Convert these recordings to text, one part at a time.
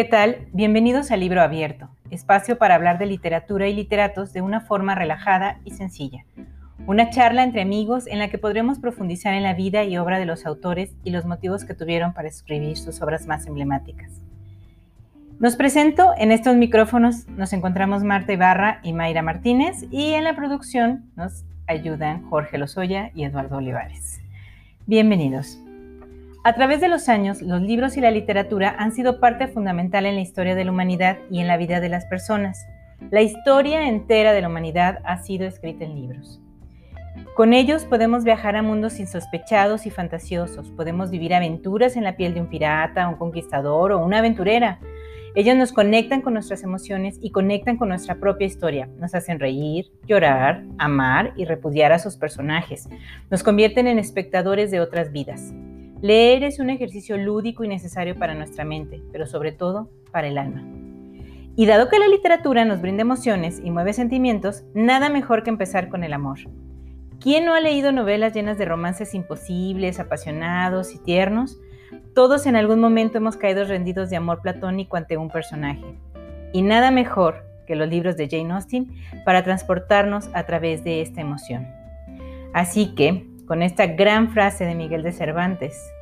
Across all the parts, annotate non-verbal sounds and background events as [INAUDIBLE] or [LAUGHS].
¿Qué tal? Bienvenidos al Libro Abierto, espacio para hablar de literatura y literatos de una forma relajada y sencilla. Una charla entre amigos en la que podremos profundizar en la vida y obra de los autores y los motivos que tuvieron para escribir sus obras más emblemáticas. Nos presento, en estos micrófonos nos encontramos Marta Ibarra y Mayra Martínez y en la producción nos ayudan Jorge Lozoya y Eduardo Olivares. Bienvenidos. A través de los años, los libros y la literatura han sido parte fundamental en la historia de la humanidad y en la vida de las personas. La historia entera de la humanidad ha sido escrita en libros. Con ellos podemos viajar a mundos insospechados y fantasiosos, podemos vivir aventuras en la piel de un pirata, un conquistador o una aventurera. Ellos nos conectan con nuestras emociones y conectan con nuestra propia historia. Nos hacen reír, llorar, amar y repudiar a sus personajes. Nos convierten en espectadores de otras vidas. Leer es un ejercicio lúdico y necesario para nuestra mente, pero sobre todo para el alma. Y dado que la literatura nos brinda emociones y mueve sentimientos, nada mejor que empezar con el amor. ¿Quién no ha leído novelas llenas de romances imposibles, apasionados y tiernos? Todos en algún momento hemos caído rendidos de amor platónico ante un personaje. Y nada mejor que los libros de Jane Austen para transportarnos a través de esta emoción. Así que, con esta gran frase de Miguel de Cervantes,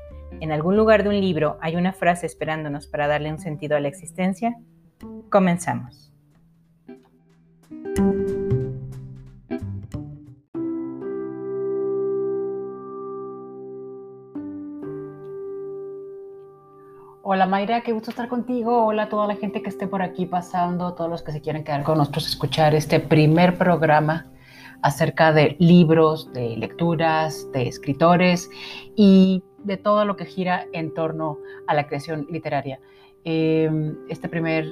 en algún lugar de un libro hay una frase esperándonos para darle un sentido a la existencia, comenzamos. Hola Mayra, qué gusto estar contigo. Hola a toda la gente que esté por aquí pasando, todos los que se quieren quedar con nosotros, escuchar este primer programa acerca de libros, de lecturas, de escritores y de todo lo que gira en torno a la creación literaria. Em, este primer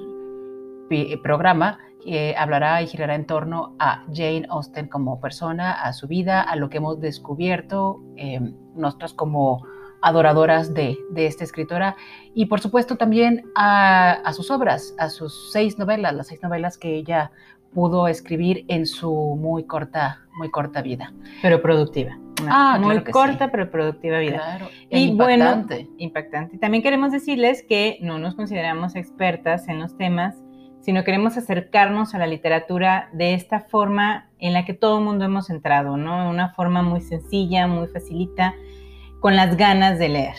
programa eh, hablará y girará en torno a Jane Austen como persona, a su vida, a lo que hemos descubierto eh, nosotras como adoradoras de, esta escritora y por supuesto también a, sus obras, a sus seis novelas, las seis novelas que ella pudo escribir en su muy corta, muy corta vida. Pero productiva. ah, muy corta pero productiva vida. Claro. Y impactante. bueno, impactante. También queremos decirles que no nos consideramos expertas en los temas, sino queremos acercarnos a la literatura de esta forma en la que todo el mundo hemos entrado, ¿no? Una forma muy sencilla, muy facilita, con las ganas de leer.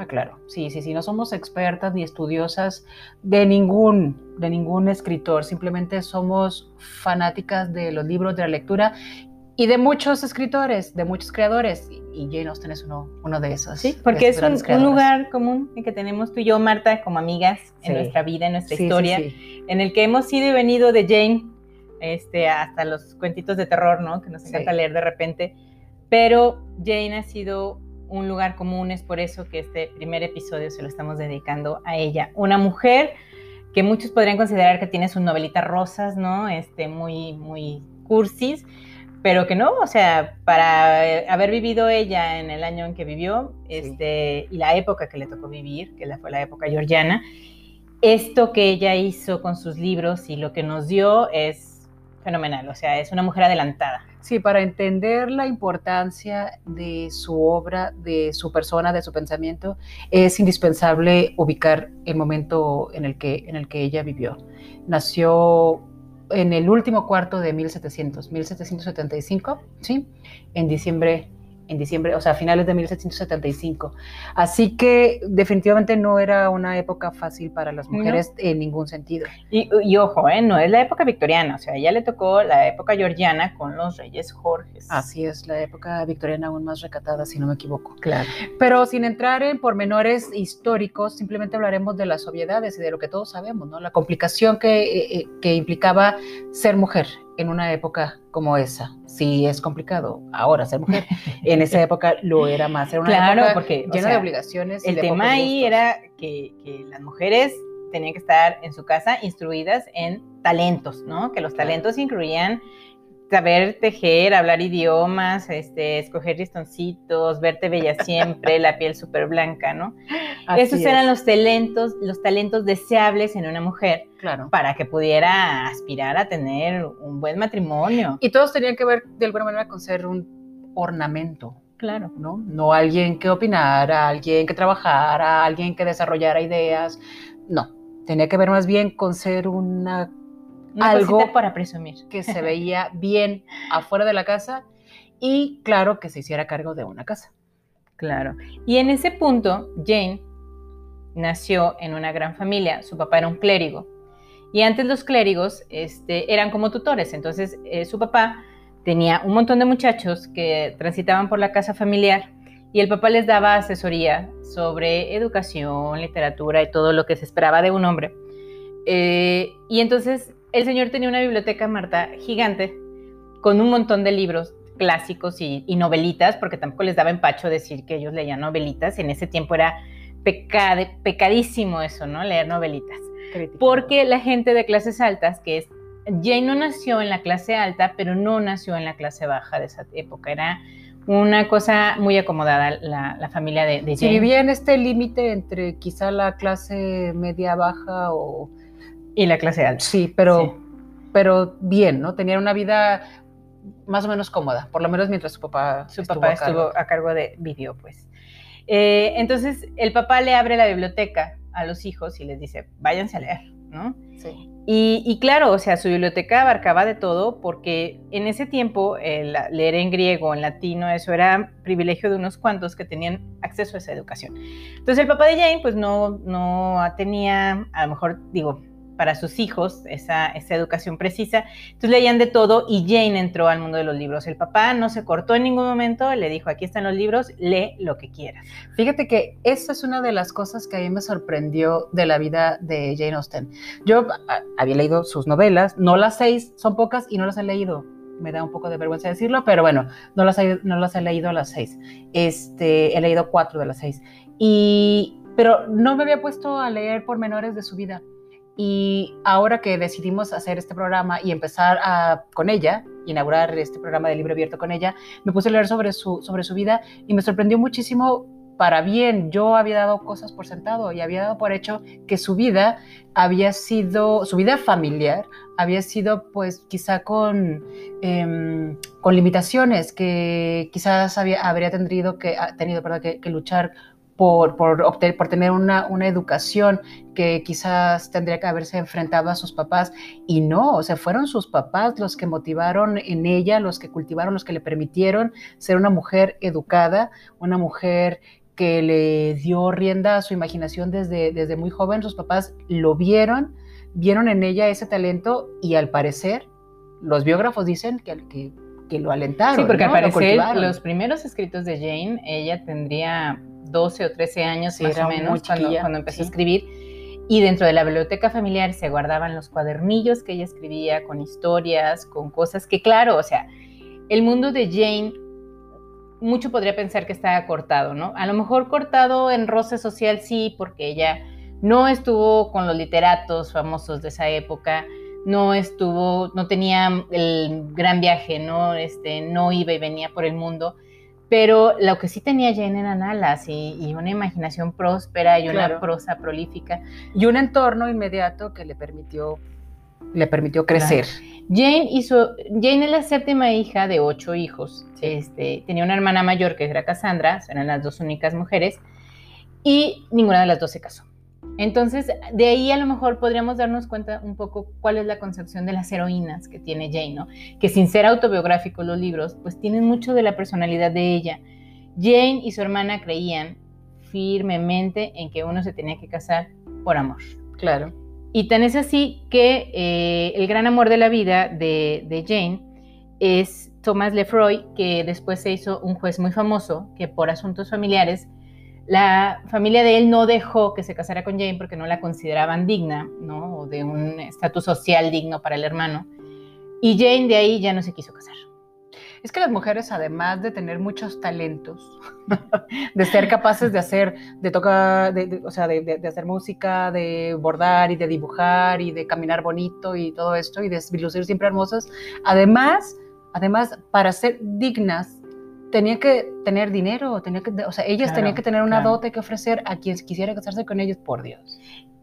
Ah, claro, sí, sí, sí, no somos expertas ni estudiosas de ningún, de ningún escritor, simplemente somos fanáticas de los libros, de la lectura y de muchos escritores, de muchos creadores, y Jane Austen es uno, uno de esos. Sí, porque es un, lugar común en que tenemos tú y yo, Marta, como amigas en nuestra vida, en nuestra historia, en el que hemos ido y venido de Jane este, hasta los cuentitos de terror, ¿no? Que nos encanta leer de repente, pero Jane ha sido un lugar común, es por eso que este primer episodio se lo estamos dedicando a ella. Una mujer que muchos podrían considerar que tiene sus novelitas rosas, ¿no? Este, muy, muy cursis, pero que no, o sea, para haber vivido ella en el año en que vivió, este, y la época que le tocó vivir, que fue la época georgiana, esto que ella hizo con sus libros y lo que nos dio es fenomenal, o sea, es una mujer adelantada. Sí, para entender la importancia de su obra, de su persona, de su pensamiento, es indispensable ubicar el momento en el que, en el que ella vivió. Nació en el último cuarto de 1700, 1775, ¿sí? En diciembre en diciembre, o sea, a finales de 1775. Así que definitivamente no era una época fácil para las mujeres en ningún sentido. Y, ojo, ¿eh? no es la época victoriana, o sea, ya le tocó la época georgiana con los reyes Jorges. Así es, la época victoriana aún más recatada, si no me equivoco. Claro. Pero sin entrar en pormenores históricos, simplemente hablaremos de las obviedades y de lo que todos sabemos, ¿no? La complicación que, eh, eh, que implicaba ser mujer en una época como esa. Sí, es complicado ahora ser mujer. [LAUGHS] En esa época lo era más. Era una claro, época porque, llena de obligaciones. El tema ahí era que, que, las mujeres tenían que estar en su casa instruidas en talentos, ¿no? Que los talentos incluían saber tejer, hablar idiomas, este, escoger listoncitos, verte bella [LAUGHS] siempre, la piel súper blanca, ¿no? Esos eran los talentos, los talentos deseables en una mujer. Claro. Para que pudiera aspirar a tener un buen matrimonio. Y todos tenían que ver de alguna manera con ser un ornamento. Claro. ¿no? No alguien que opinara, alguien que trabajara, alguien que desarrollara ideas. No, tenía que ver más bien con ser una, Una algo para presumir. que se veía bien afuera de la casa y claro que se hiciera cargo de una casa. Claro. Y en ese punto, Jane nació en una gran familia. Su papá era un clérigo. Y antes los clérigos este, eran como tutores. Entonces, eh, su papá tenía un montón de muchachos que transitaban por la casa familiar y el papá les daba asesoría sobre educación, literatura y todo lo que se esperaba de un hombre. Eh, y entonces el señor tenía una biblioteca, Marta, gigante, con un montón de libros clásicos y, y novelitas, porque tampoco les daba empacho decir que ellos leían novelitas. En ese tiempo era pecade- pecadísimo eso, ¿no? Leer novelitas. Porque la gente de clases altas, que es Jane no nació en la clase alta, pero no nació en la clase baja de esa época. Era una cosa muy acomodada la, la familia de, de Si Jane. vivía en este límite entre quizá la clase media baja o... y la clase alta. Sí, pero, Sí. pero bien, ¿no? Tenían una vida más o menos cómoda, por lo menos mientras su papá Su estuvo papá a cargo. estuvo a cargo de video, pues. Eh, entonces, el papá le abre la biblioteca a los hijos y les dice, váyanse a leer, ¿no? Sí. Y, y claro, o sea, su biblioteca abarcaba de todo porque en ese tiempo el leer en griego, en latino, eso era privilegio de unos cuantos que tenían acceso a esa educación. Entonces el papá de Jane pues no, no tenía, a lo mejor digo, para sus hijos esa, esa educación precisa. Entonces leían de todo y Jane entró al mundo de los libros. El papá no se cortó en ningún momento, le dijo, aquí están los libros, lee lo que quieras. Fíjate que esa es una de las cosas que a mí me sorprendió de la vida de Jane Austen. Yo a- había leído sus novelas, no las seis, son pocas y no las he leído. Me da un poco de vergüenza decirlo, pero bueno, no las he, no las he leído las seis. Este, he leído cuatro de las seis. Y, pero no me había puesto a leer pormenores de su vida. Y ahora que decidimos hacer este programa y empezar a, con ella, inaugurar este programa de libro abierto con ella, me puse a leer sobre su, sobre su vida y me sorprendió muchísimo para bien. Yo había dado cosas por sentado y había dado por hecho que su vida había sido, su vida familiar había sido pues quizá con, em, con limitaciones, que quizás había, habría tenido que, ha tenido, perdón, que, que luchar por, obtener, por tener una, una, educación que quizás tendría que haberse enfrentado a sus papás. Y no, o sea, fueron sus papás los que motivaron en ella, los que cultivaron, los que le permitieron ser una mujer educada, una mujer que le dio rienda a su imaginación desde, desde muy joven, sus papás lo vieron, vieron en ella ese talento y al parecer los biógrafos dicen que, que, que lo alentaron. Sí, porque ¿no? al parecer los primeros escritos de Jane, ella tendría 12 o 13 años sí, más o menos cuando, cuando, empezó sí. a escribir. Y dentro de la biblioteca familiar se guardaban los cuadernillos que ella escribía con historias, con cosas que, claro, o sea, el mundo de Jane, mucho podría pensar que estaba cortado, ¿no? A lo mejor cortado en roce social, sí, porque ella no estuvo con los literatos famosos de esa época, no estuvo, no tenía el gran viaje, ¿no? Este, no iba y venía por el mundo pero lo que sí tenía Jane eran alas y, y una imaginación próspera y una prosa prolífica. Y un entorno inmediato que le permitió, le permitió crecer. Claro. Jane, hizo, Jane es la séptima hija de ocho hijos. Este, tenía una hermana mayor que era Cassandra, eran las dos únicas mujeres, y ninguna de las dos se casó. Entonces, de ahí a lo mejor podríamos darnos cuenta un poco cuál es la concepción de las heroínas que tiene Jane, ¿no? Que sin ser autobiográficos los libros, pues tienen mucho de la personalidad de ella. Jane y su hermana creían firmemente en que uno se tenía que casar por amor. Claro. Y tan es así que eh, el gran amor de la vida de, de Jane es Thomas Lefroy, que después se hizo un juez muy famoso, que por asuntos familiares la familia de él no dejó que se casara con Jane porque no la consideraban digna, ¿no? O de un estatus social digno para el hermano. Y Jane de ahí ya no se quiso casar. Es que las mujeres, además de tener muchos talentos, [LAUGHS] de ser capaces de hacer, de tocar, de, o sea, de, de, hacer música, de bordar y de dibujar y de caminar bonito y todo esto y de lucir siempre hermosas, además, además, para ser dignas tenía que tener dinero, tenía que, o sea, ellas claro, tenían que tener una claro. dote que ofrecer a quien quisiera casarse con ellos, por Dios.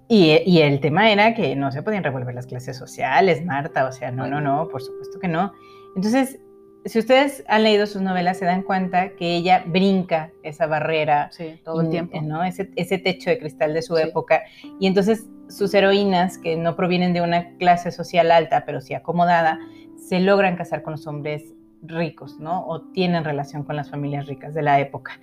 Y, y, el tema era que no se podían revolver las clases sociales, Marta, o sea, no, no, no, por supuesto que no. Entonces, si ustedes han leído sus novelas, se dan cuenta que ella brinca esa barrera sí, todo el tiempo, ¿no? Ese, ese techo de cristal de su sí. época. Y entonces sus heroínas, que no provienen de una clase social alta, pero sí acomodada, se logran casar con los hombres ricos, ¿no? O tienen relación con las familias ricas de la época.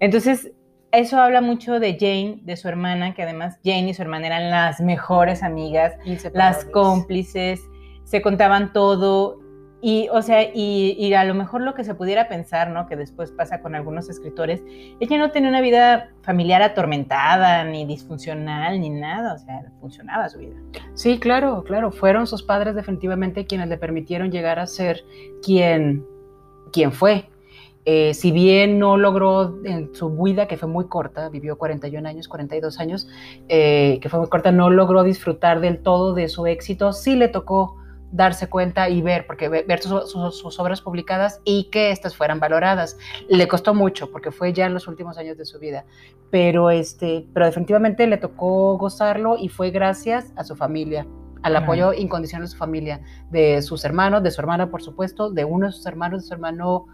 Entonces, eso habla mucho de Jane, de su hermana, que además Jane y su hermana eran las mejores amigas, las cómplices, se contaban todo. Y, o sea, y, a lo mejor lo que se pudiera pensar, ¿no? Que después pasa con algunos escritores, ella no tenía una vida familiar atormentada, ni disfuncional, ni nada, o sea, funcionaba su vida. Sí, claro, claro, fueron sus padres definitivamente quienes le permitieron llegar a ser quien, quien fue. Eh, si bien no logró en su vida, que fue muy corta, vivió 41 años, 42 años, eh, que fue muy corta, no logró disfrutar del todo de su éxito, sí le tocó darse cuenta y ver, porque ver sus, obras publicadas y que éstas fueran valoradas. Le costó mucho, porque fue ya en los últimos años de su vida, pero, este, pero definitivamente le tocó gozarlo y fue gracias a su familia al apoyo incondicional de su familia, de sus hermanos, de su hermana, por supuesto, de uno de sus hermanos, de su hermano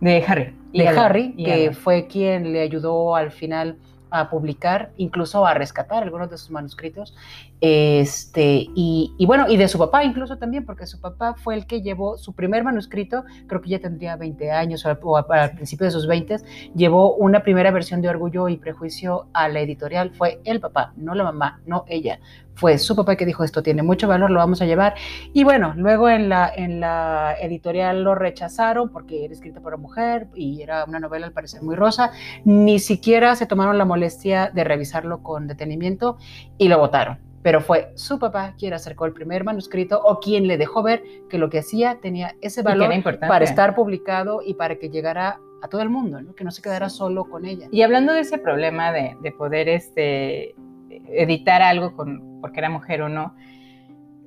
de Harry. De Harry, que fue quien le ayudó al final a publicar, incluso a rescatar algunos de sus manuscritos. Este, y, bueno, y de su papá incluso también, porque su papá fue el que llevó su primer manuscrito, creo que ya tendría 20 años o, al principio de sus 20, llevó una primera versión de Orgullo y Prejuicio a la editorial. Fue el papá, no la mamá, no ella fue su papá que dijo esto tiene mucho valor, lo vamos a llevar. Y bueno, luego en la, en la editorial lo rechazaron porque era escrita por una mujer y era una novela al parecer muy rosa. Ni siquiera se tomaron la molestia de revisarlo con detenimiento y lo votaron. Pero fue su papá quien acercó el primer manuscrito o quien le dejó ver que lo que hacía tenía ese valor para estar publicado y para que llegara a todo el mundo, que no se quedara solo con ella. Y hablando de ese problema de, de poder este, editar algo con, porque era mujer o no,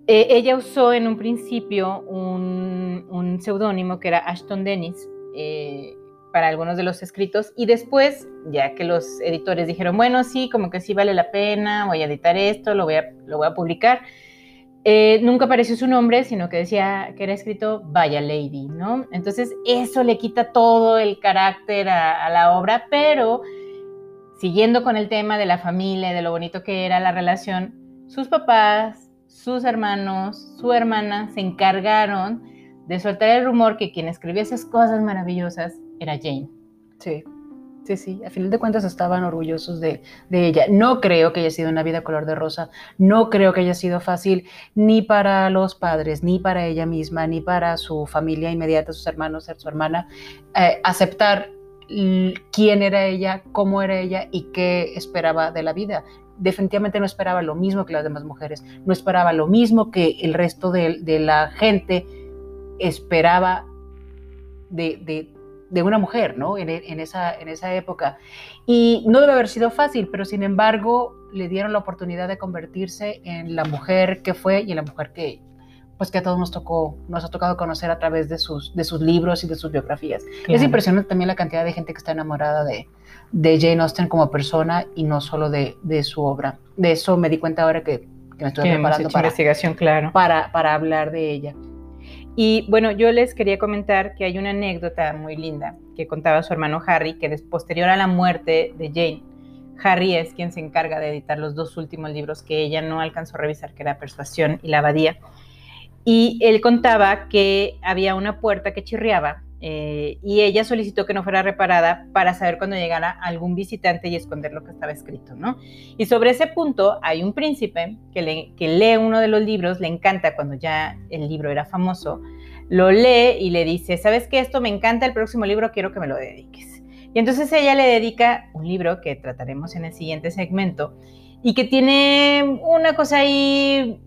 eh, ella usó en un principio un, un seudónimo que era Ashton Dennis eh, para algunos de los escritos y después, ya que los editores dijeron, bueno, sí, como que sí vale la pena, voy a editar esto, lo voy a, lo voy a publicar, eh, nunca apareció su nombre, sino que decía que era escrito Vaya Lady, ¿no? Entonces eso le quita todo el carácter a, a la obra, pero siguiendo con el tema de la familia, de lo bonito que era la relación, sus papás, sus hermanos, su hermana se encargaron de soltar el rumor que quien escribía esas cosas maravillosas era Jane. Sí, sí, sí. A final de cuentas estaban orgullosos de, de, ella. No creo que haya sido una vida color de rosa. No creo que haya sido fácil ni para los padres, ni para ella misma, ni para su familia inmediata, sus hermanos, su hermana, eh, aceptar quién era ella, cómo era ella y qué esperaba de la vida. Definitivamente no esperaba lo mismo que las demás mujeres, no esperaba lo mismo que el resto de, la gente esperaba de, una mujer, ¿no? En, esa, en esa época. Y no debe haber sido fácil, pero sin embargo le dieron la oportunidad de convertirse en la mujer que fue y en la mujer que, pues que a todos nos tocó, nos ha tocado conocer a través de sus, de sus libros y de sus biografías. Es impresionante también la cantidad de gente que está enamorada de, de Jane Austen como persona y no solo de, de su obra. De eso me di cuenta ahora que, que me estoy preparando para, investigación, claro. para, para hablar de ella. Y bueno, yo les quería comentar que hay una anécdota muy linda que contaba su hermano Harry, que posterior a la muerte de Jane, Harry es quien se encarga de editar los dos últimos libros que ella no alcanzó a revisar, que era Persuasión y La Abadía. Y él contaba que había una puerta que chirriaba eh, y ella solicitó que no fuera reparada para saber cuando llegara algún visitante y esconder lo que estaba escrito, ¿no? Y sobre ese punto hay un príncipe que, lee uno de los libros, le encanta cuando ya el libro era famoso, lo lee y le dice, ¿sabes qué? Esto me encanta, el próximo libro quiero que me lo dediques. Y entonces ella le dedica un libro que trataremos en el siguiente segmento y que tiene una cosa ahí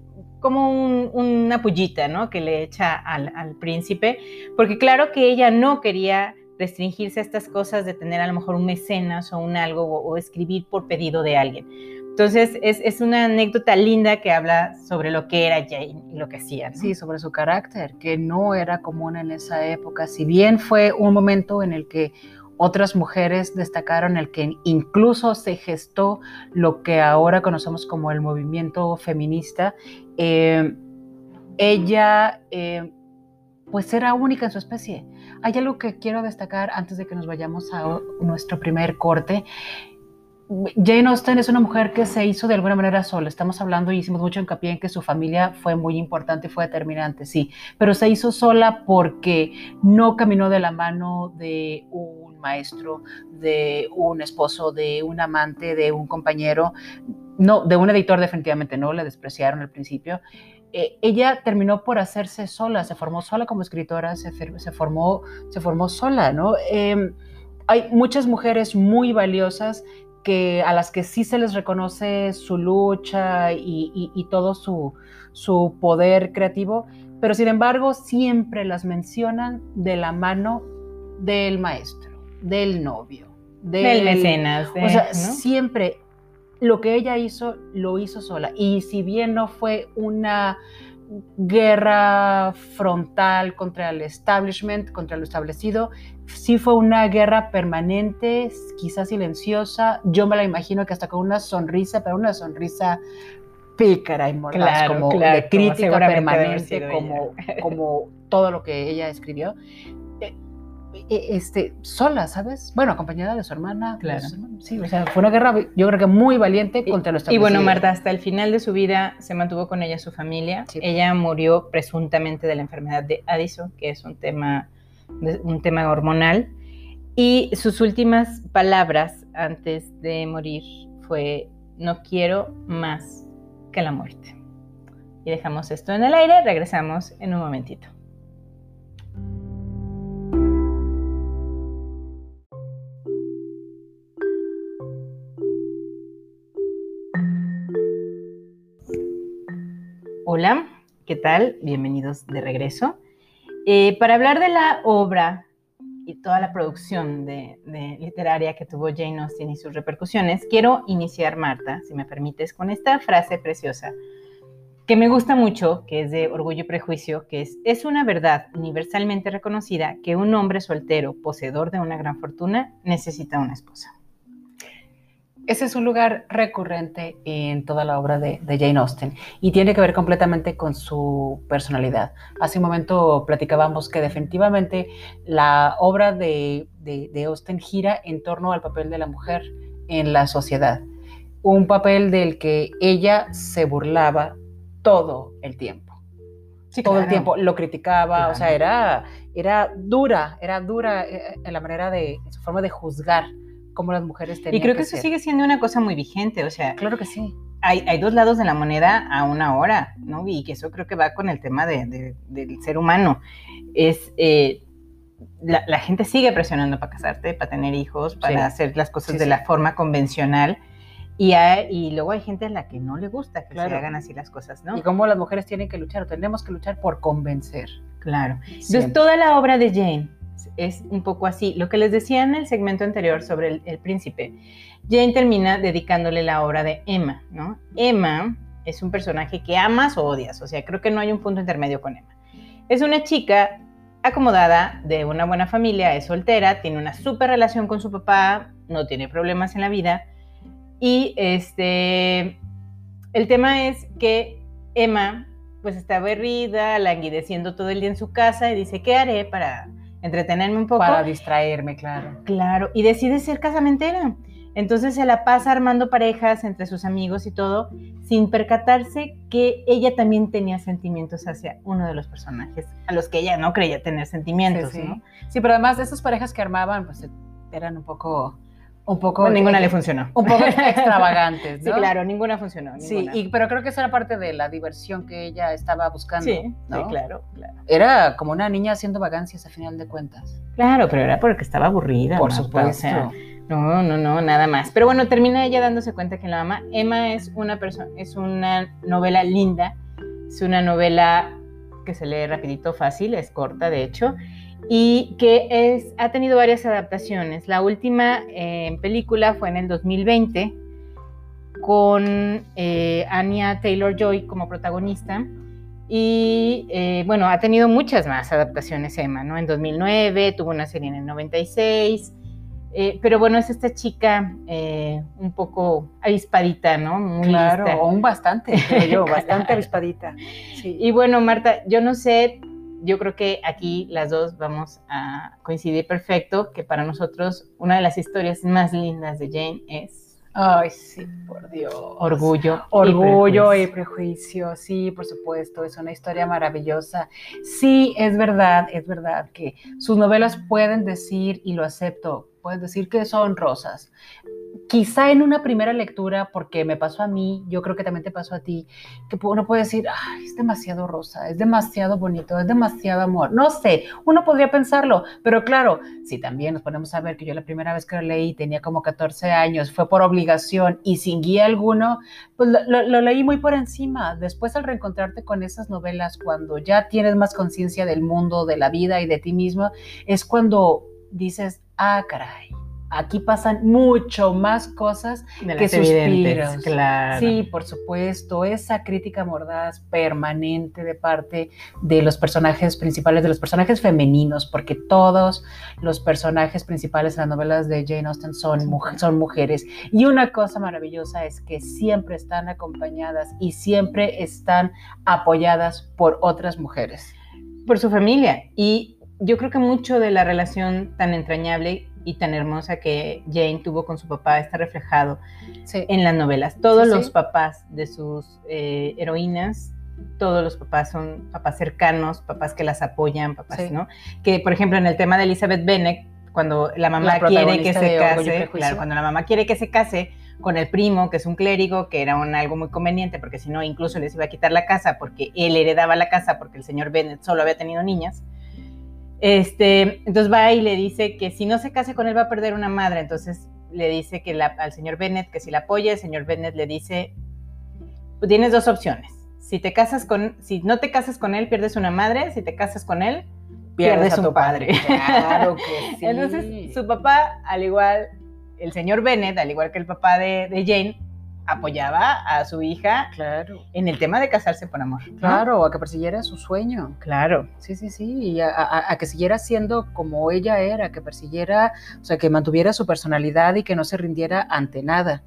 como una pullita, ¿no? Que le echa al, príncipe, porque claro que ella no quería restringirse a estas cosas de tener a lo mejor un mecenas o un algo o, escribir por pedido de alguien. Entonces es, una anécdota linda que habla sobre lo que era Jane y lo que hacía. Sí, sobre su carácter, que no era común en esa época. Si bien fue un momento en el que otras mujeres destacaron el que incluso se gestó lo que ahora conocemos como el movimiento feminista. Eh, ella eh, pues era única en su especie. Hay algo que quiero destacar antes de que nos vayamos a nuestro primer corte. Jane Austen es una mujer que se hizo de alguna manera sola. Estamos hablando y hicimos mucho hincapié en que su familia fue muy importante fue determinante, sí, pero se hizo sola porque no caminó de la mano de un maestro, de un esposo, de un amante, de un compañero, no, de un editor definitivamente no, le despreciaron al principio. Eh, ella terminó por hacerse sola, se formó sola como escritora, se, se formó, se formó sola, ¿no? Em, hay muchas mujeres muy valiosas que, a las que sí se les reconoce su lucha y, todo su, su, poder creativo, pero sin embargo siempre las mencionan de la mano del maestro, del novio, del, mecenas. o sea, siempre lo que ella hizo, lo hizo sola. Y si bien no fue una guerra frontal contra el establishment, contra lo establecido. Sí fue una guerra permanente, quizás silenciosa. Yo me la imagino que hasta con una sonrisa, pero una sonrisa pícara y mordaz, como de crítica permanente, como, [LAUGHS] como todo lo que ella escribió. E, este, sola, ¿sabes? Bueno, acompañada de su hermana. Claro. Sí, o sea, fue una guerra, yo creo que muy valiente contra los Y bueno, Marta, hasta el final de su vida se mantuvo con ella su familia. Ella murió presuntamente de la enfermedad de Addison, que es un tema, un tema hormonal. Y sus últimas palabras antes de morir fue, no quiero más que la muerte. Y dejamos esto en el aire, regresamos en un momentito. Hola, ¿qué tal? Bienvenidos de regreso. Eh, para hablar de la obra y toda la producción de, literaria que tuvo Jane Austen y sus repercusiones, quiero iniciar, Marta, si me permites, con esta frase preciosa que me gusta mucho, que es de Orgullo y Prejuicio, que es, es una verdad universalmente reconocida que un hombre soltero, poseedor de una gran fortuna, necesita una esposa. Ese es un lugar recurrente en toda la obra de, Jane Austen y tiene que ver completamente con su personalidad. Hace un momento platicábamos que definitivamente la obra de, de, Austen gira en torno al papel de la mujer en la sociedad, un papel del que ella se burlaba todo el tiempo. todo el tiempo lo criticaba, o sea, era, era dura, era dura eh, en la manera de, en su forma de juzgar como las mujeres tenían Y creo que, eso sigue siendo una cosa muy vigente, o sea. Claro que sí. Hay, hay, dos lados de la moneda a una hora, ¿no? Y que eso creo que va con el tema de, del ser humano. Es. Eh, la, gente sigue presionando para casarte, para tener hijos, para hacer las cosas de la forma convencional. Y, y, luego hay gente a la que no le gusta que se hagan así las cosas, ¿no? Y cómo las mujeres tienen que luchar, o tenemos que luchar por convencer. Claro. Entonces, toda la obra de Jane es un poco así. Lo que les decía en el segmento anterior sobre el, príncipe, Jane termina dedicándole la obra de Emma, ¿no? Emma es un personaje que amas o odias, o sea, creo que no hay un punto intermedio con Emma. Es una chica acomodada, de una buena familia, es soltera, tiene una súper relación con su papá, no tiene problemas en la vida. Y este, el tema es que Emma pues está aburrida, languideciendo todo el día en su casa y dice, ¿qué haré para entretenerme un poco. Para distraerme, claro. Claro, y decide ser casamentera. Entonces se la pasa armando parejas entre sus amigos y todo, sin percatarse que ella también tenía sentimientos hacia uno de los personajes, a los que ella no creía tener sentimientos, sí, ¿no? Sí, pero además de esas parejas que armaban, pues eran un poco un poco... ninguna le funcionó. Un poco [LAUGHS] extravagantes, ¿no? Sí, claro, ninguna funcionó. Sí, y, pero creo que esa era parte de la diversión que ella estaba buscando. Sí, claro, claro. Era como una niña haciendo vagancias a final de cuentas. Claro, pero era porque estaba aburrida. Por supuesto. no, no, no, nada más. Pero bueno, termina ella dándose cuenta que la ama. Emma es una persona, es una novela linda, es una novela que se lee rapidito, fácil, es corta, de hecho y que es, ha tenido varias adaptaciones. La última eh, película fue en el 2020 con eh, Anya Taylor Joy como protagonista. Y eh, bueno, ha tenido muchas más adaptaciones Emma, ¿no? En 2009, tuvo una serie en el 96. pero bueno, es esta chica un poco avispadita, ¿no? Muy claro, lista. un bastante, creo yo, [LAUGHS] bastante avispadita. Y bueno, Marta, yo no sé, yo creo que aquí las dos vamos a coincidir perfecto, que para nosotros una de las historias más lindas de Jane es Ay, sí, por Dios. Orgullo. Orgullo y prejuicio. sí, por supuesto, es una historia maravillosa. Sí, es verdad, es verdad que sus novelas pueden decir, y lo acepto, pueden decir que son rosas, quizá en una primera lectura, porque me pasó a mí, yo creo que también te pasó a ti, que uno puede decir, Ay, es demasiado rosa, es demasiado bonito, es demasiado amor. No sé, uno podría pensarlo, pero claro, si también nos ponemos a ver que yo la primera vez que lo leí tenía como 14 años, fue por obligación y sin guía alguno, pues lo, lo leí muy por encima. Después al reencontrarte con esas novelas, cuando ya tienes más conciencia del mundo, de la vida y de ti mismo, es cuando dices, ah, caray aquí pasan mucho más cosas que suspiros. Claro. Sí, por supuesto, esa crítica mordaz permanente de parte de los personajes principales, de los personajes femeninos, porque todos los personajes principales en las novelas de Jane Austen son, son mujeres. Y una cosa maravillosa es que siempre están acompañadas y siempre están apoyadas por otras mujeres. Por su familia. Y yo creo que mucho de la relación tan entrañable y tan hermosa que Jane tuvo con su papá está reflejado en las novelas. Todos los papás de sus eh, heroínas, todos los papás son papás cercanos, papás que las apoyan, papás, ¿no? Que, por ejemplo, en el tema de Elizabeth Bennet, cuando la mamá quiere que se case, claro, cuando la mamá quiere que se case con el primo, que es un clérigo, que era un, algo muy conveniente, porque si no, incluso les iba a quitar la casa, porque él heredaba la casa, porque el señor Bennet solo había tenido niñas este, entonces va y le dice que si no se case con él va a perder una madre. Entonces le dice que al señor Bennett que si la apoya, el señor Bennett le dice, pues tienes dos opciones. Si te casas con, si no te casas con él, pierdes una madre. Si te casas con él, pierdes, a, tu padre. Claro que [LAUGHS] sí. Entonces su papá, al igual, el señor Bennett, al igual que el papá de, de Jane, apoyaba a su hija claro. en el tema de casarse por amor. Claro, a que persiguiera su sueño. Claro. Sí, sí, sí, y a, que siguiera siendo como ella era, que persiguiera, o sea, que mantuviera su personalidad y que no se rindiera ante nada.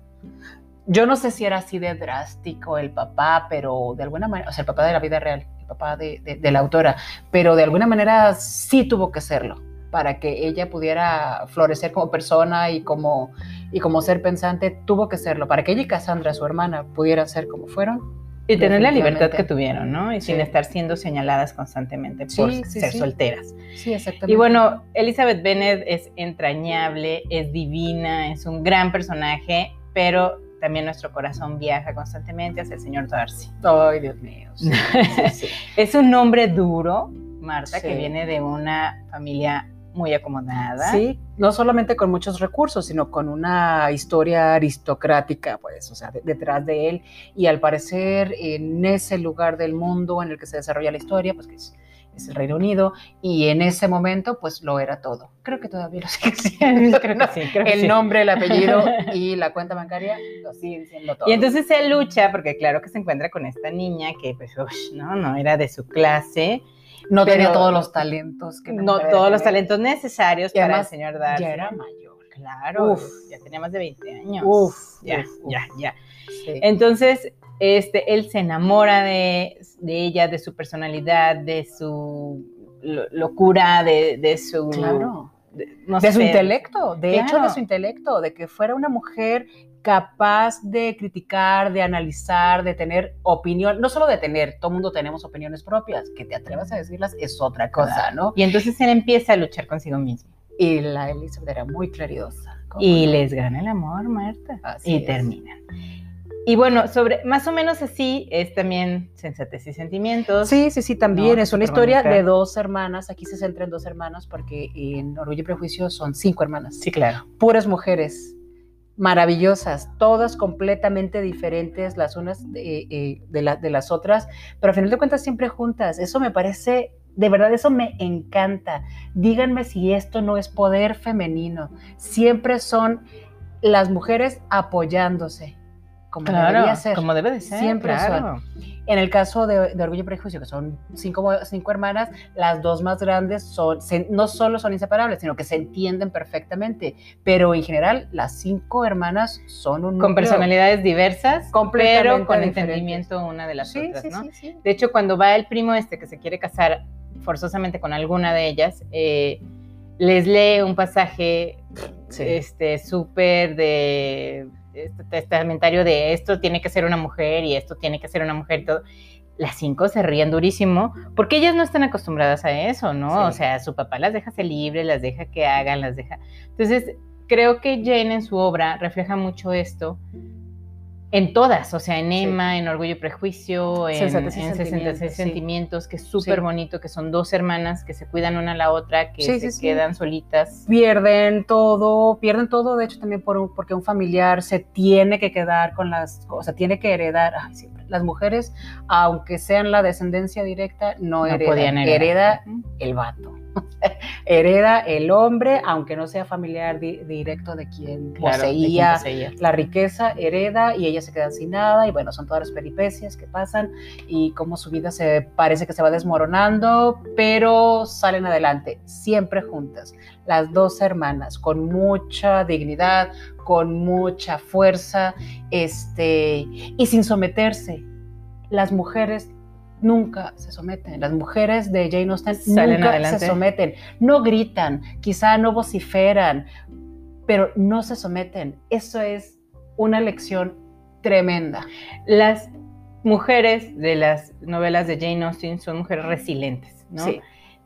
Yo no sé si era así de drástico el papá, pero de alguna manera, o sea, el papá de la vida real, el papá de, de la autora, pero de alguna manera sí tuvo que serlo para que ella pudiera florecer como persona y como, y como ser pensante, tuvo que serlo. Para que ella y Cassandra, su hermana, pudieran ser como fueron. Y tener la libertad que tuvieron, ¿no? Y sin estar siendo señaladas constantemente por ser solteras. Sí, exactamente. Y bueno, Elizabeth Bennet es entrañable, es divina, es un gran personaje, pero también nuestro corazón viaja constantemente hacia el señor Darcy. Ay, Dios mío. [LAUGHS] es un nombre duro, Marta, que viene de una familia muy acomodada. Sí, no solamente con muchos recursos, sino con una historia aristocrática, pues, o sea, detrás de él. Y al parecer, en ese lugar del mundo en el que se desarrolla la historia, pues que es, el Reino Unido, y en ese momento, pues lo era todo. Creo que todavía lo sigue siendo. creo que sí, el nombre, el apellido y [LAUGHS] la cuenta bancaria lo siguen siendo todo. Y entonces él lucha, porque claro que se encuentra con esta niña que, pues, no, no era de su clase no tenía todos los talentos que no todos los talentos necesarios para el señor Darcy. Ya era mayor. Claro, ya tenía más de 20 años. Uf, ya, ya, ya. Entonces, este, él se enamora de, ella, de su personalidad, de su locura, de, su... Claro. De, su intelecto, de hecho de su intelecto, de que fuera una mujer capaz de criticar, de analizar, de tener opinión, no solo de tener, todo mundo tenemos opiniones propias, que te atrevas a decirlas es otra cosa, ¿no? Y entonces él empieza a luchar consigo mismo. Y la Elizabeth era muy claridosa. Y les gana el amor, Marta. y terminan. Y bueno, sobre más o menos así es también Sensatez y Sentimientos. Sí, sí, sí, también es una historia de dos hermanas. Aquí se centra en dos hermanas porque en Orgullo y Prejuicio son cinco hermanas. Sí, claro. Puras mujeres maravillosas, todas completamente diferentes las unas de, eh, de, las otras, pero a final de cuentas siempre juntas. Eso me parece, de verdad, eso me encanta. Díganme si esto no es poder femenino. Siempre son las mujeres apoyándose, como debería ser. Como debe de ser. Siempre son. En el caso de, Orgullo y Prejuicio, que son cinco, cinco, hermanas, las dos más grandes son, no solo son inseparables, sino que se entienden perfectamente. Pero en general, las cinco hermanas son un. Con personalidades diversas, pero con entendimiento una de las otras, ¿no? de hecho, cuando va el primo este que se quiere casar forzosamente con alguna de ellas, eh, les lee un pasaje este súper de testamentario de esto tiene que ser una mujer y esto tiene que ser una mujer y todo. Las cinco se ríen durísimo porque ellas no están acostumbradas a eso, ¿no? O sea, su papá las deja ser libres, las deja que hagan, las deja. Entonces, creo que Jane en su obra refleja mucho esto en todas, o sea, en Emma, en Orgullo y Prejuicio, en 66, sentimientos, que es súper bonito, que son dos hermanas que se cuidan una a la otra, que se quedan solitas. Pierden todo, pierden todo, de hecho también por porque un familiar se tiene que quedar con las cosas, tiene que heredar, ay, siempre, las mujeres, aunque sean la descendencia directa, no, heredan, hereda el vato. [LAUGHS] hereda el hombre, aunque no sea familiar directo de quien, poseía la riqueza, hereda y ella se queda sin nada y bueno, son todas las peripecias que pasan y cómo su vida se parece que se va desmoronando, pero salen adelante, siempre juntas, las dos hermanas, con mucha dignidad, con mucha fuerza, este, y sin someterse. Las mujeres nunca se someten. Las mujeres de Jane Austen nunca se someten. No gritan, quizá no vociferan, pero no se someten. Eso es una lección tremenda. Las mujeres de las novelas de Jane Austen son mujeres resilientes, ¿no?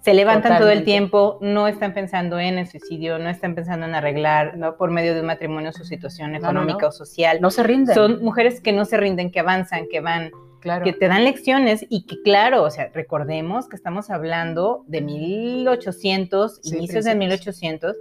Se levantan todo el tiempo, no están pensando en el suicidio, no están pensando en arreglar ¿no? por medio de un matrimonio su situación económica o social. No se rinden. Son mujeres que no se rinden, que avanzan, que van que te dan lecciones y que claro, o sea, recordemos que estamos hablando de 1800, inicios de 1800,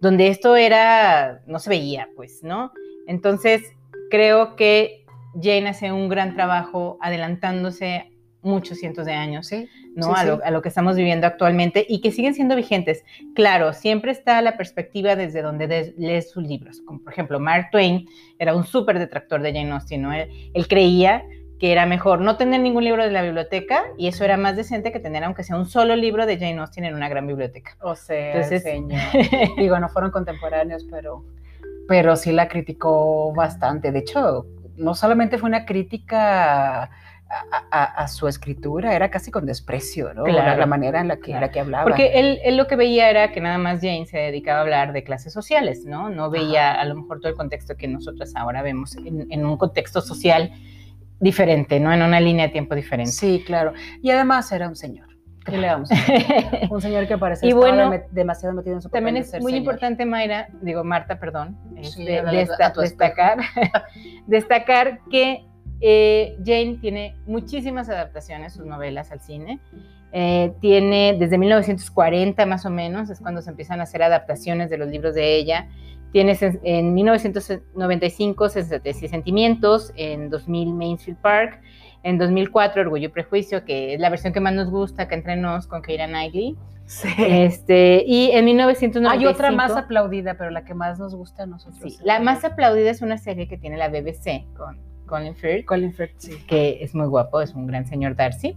donde esto era, no se veía, pues, ¿no? Entonces, creo que Jane hace un gran trabajo adelantándose muchos cientos de años, ¿no? a, lo, que estamos viviendo actualmente y que siguen siendo vigentes. Claro, siempre está la perspectiva desde donde lees sus libros. Como por ejemplo, Mark Twain era un súper detractor de Jane Austen, ¿no? él, creía que era mejor no tener ningún libro de la biblioteca y eso era más decente que tener aunque sea un solo libro de Jane Austen en una gran biblioteca. O sea, Entonces, señor. [LAUGHS] digo, no fueron contemporáneos, pero, pero sí la criticó bastante. De hecho, no solamente fue una crítica a, su escritura, era casi con desprecio, ¿no? Claro, la, manera en la que, la que hablaba. Porque él, él, lo que veía era que nada más Jane se dedicaba a hablar de clases sociales, ¿no? No veía a lo mejor todo el contexto que nosotras ahora vemos en, en un contexto social diferente, ¿no? En una línea de tiempo diferente. Sí, claro. Y además era un señor. ¿Qué le vamos [LAUGHS] Un señor que parece y bueno, demasiado metido en su También es muy importante, Mayra, digo Marta, perdón, este, destacar, [LAUGHS] destacar que eh, Jane tiene muchísimas adaptaciones, sus novelas al cine. Eh, tiene desde 1940 más o menos, es cuando se empiezan a hacer adaptaciones de los libros de ella. Tienes en 1995 66 Sentimientos, en 2000 Mainfield Park, en 2004 Orgullo y Prejuicio, que es la versión que más nos gusta, que entre nos con Keira Knightley. Sí. Este, y en 1995... Hay otra más aplaudida, pero la que más nos gusta a nosotros. Sí, la más aplaudida es una serie que tiene la BBC con Colin Firth. Colin Firth, sí. Que es muy guapo, es un gran señor Darcy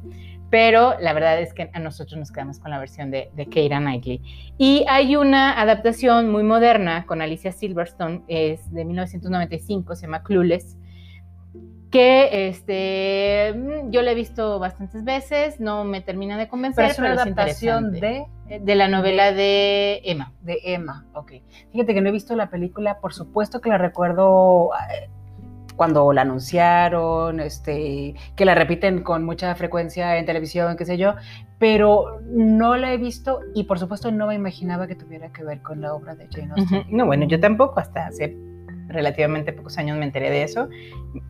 pero la verdad es que a nosotros nos quedamos con la versión de, de Keira Knightley. Y hay una adaptación muy moderna con Alicia Silverstone, es de 1995, se llama Clueless, que este, mm, yo la he visto bastantes veces, no me termina de convencer. Pero es una adaptación de... De la novela de, Emma. De Emma, ok. Fíjate que no he visto la película, por supuesto que la recuerdo eh, cuando la anunciaron, este, que la repiten con mucha frecuencia en televisión, qué sé yo, pero no la he visto y por supuesto no me imaginaba que tuviera que ver con la obra de Jane Austen. No, bueno, yo tampoco, hasta hace relativamente pocos años me enteré de eso.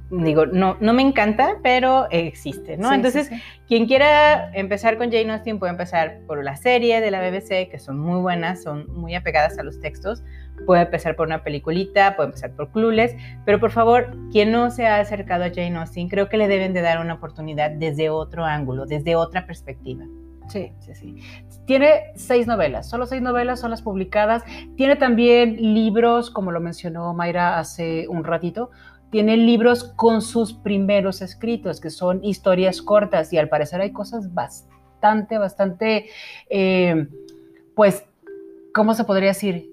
Digo, no, no me encanta, pero existe, ¿no? Entonces, quien quiera empezar con Jane Austen puede empezar por la serie de la BBC, que son muy buenas, son muy apegadas a los textos, puede empezar por una peliculita, puede empezar por Clueless, pero por favor, quien no se ha acercado a Jane Austen, creo que le deben de dar una oportunidad desde otro ángulo, desde otra perspectiva. Sí, sí, sí. Tiene seis novelas, solo seis novelas son las publicadas. Tiene también libros, como lo mencionó Mayra hace un ratito, tiene libros con sus primeros escritos, que son historias cortas y al parecer hay cosas bastante, bastante, eh, pues, ¿cómo se podría decir?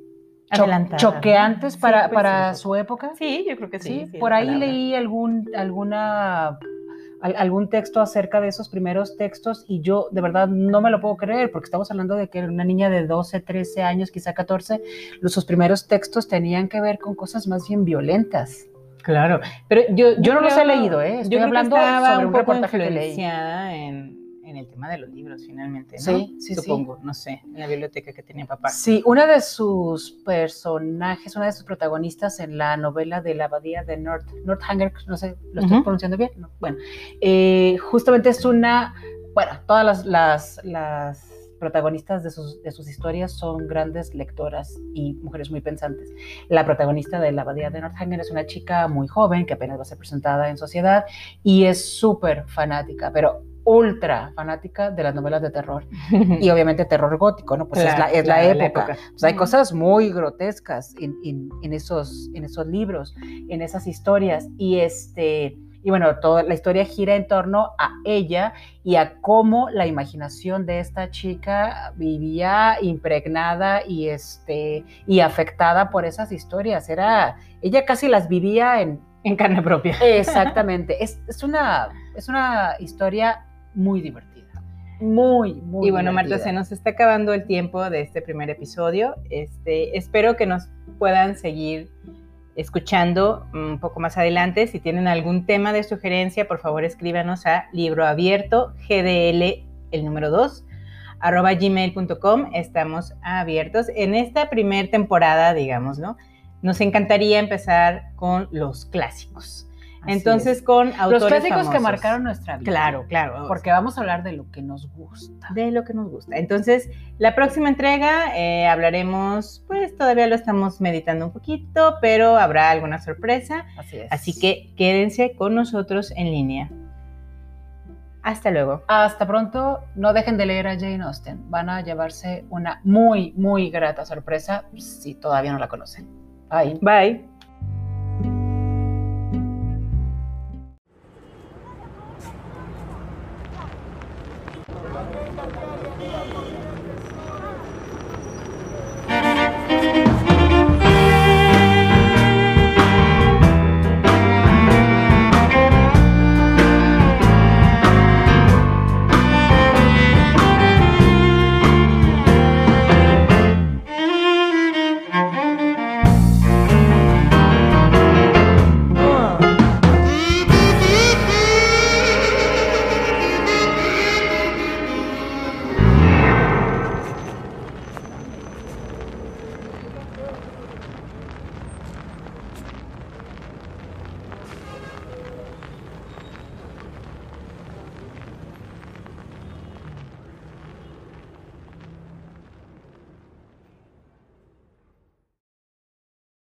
choqueantes para, para su época. Sí, yo creo que sí. por ahí leí algún, alguna, algún texto acerca de esos primeros textos y yo de verdad no me lo puedo creer porque estamos hablando de que una niña de 12, 13 años, quizá 14, los, sus primeros textos tenían que ver con cosas más bien violentas. Claro, pero yo, yo, no los he leído, ¿eh? Estoy yo hablando sobre un, reportaje que leí. En, en el tema de los libros, finalmente, ¿no? Sí, sí, Supongo, no sé, en la biblioteca que tenía papá. Sí, una de sus personajes, una de sus protagonistas en la novela de la abadía de North, Northanger, no sé, ¿lo estoy pronunciando bien? Bueno, eh, justamente es una, bueno, todas las, las, las protagonistas de sus, de sus, historias son grandes lectoras y mujeres muy pensantes. La protagonista de La Abadía de Northanger es una chica muy joven que apenas va a ser presentada en sociedad y es súper fanática, pero ultra fanática de las novelas de terror [LAUGHS] y obviamente terror gótico, ¿no? Pues es, la, es la, época. hay cosas muy grotescas en, en, esos, en esos libros, en esas historias y este... Y bueno, toda la historia gira en torno a ella y a cómo la imaginación de esta chica vivía impregnada y, este, y afectada por esas historias. Era, ella casi las vivía en, en carne propia. Exactamente. Es, es, una, es una historia muy divertida. Muy, muy Y bueno, Marta, se nos está acabando el tiempo de este primer episodio. Este, espero que nos puedan seguir escuchando un poco más adelante. Si tienen algún tema de sugerencia, por favor escríbanos a libro abierto gdl el número 2 arroba gmail.com. Estamos abiertos. En esta primera temporada, digamos, ¿no? Nos encantaría empezar con los clásicos. Entonces, con autores Los clásicos que marcaron nuestra vida. Claro, claro. Porque vamos a hablar de lo que nos gusta. De lo que nos gusta. Entonces, la próxima entrega eh, hablaremos, pues todavía lo estamos meditando un poquito, pero habrá alguna sorpresa. Así es. Así que quédense con nosotros en línea. Hasta luego. Hasta pronto. No dejen de leer a Jane Austen. Van a llevarse una muy, muy grata sorpresa si todavía no la conocen. Bye. Bye.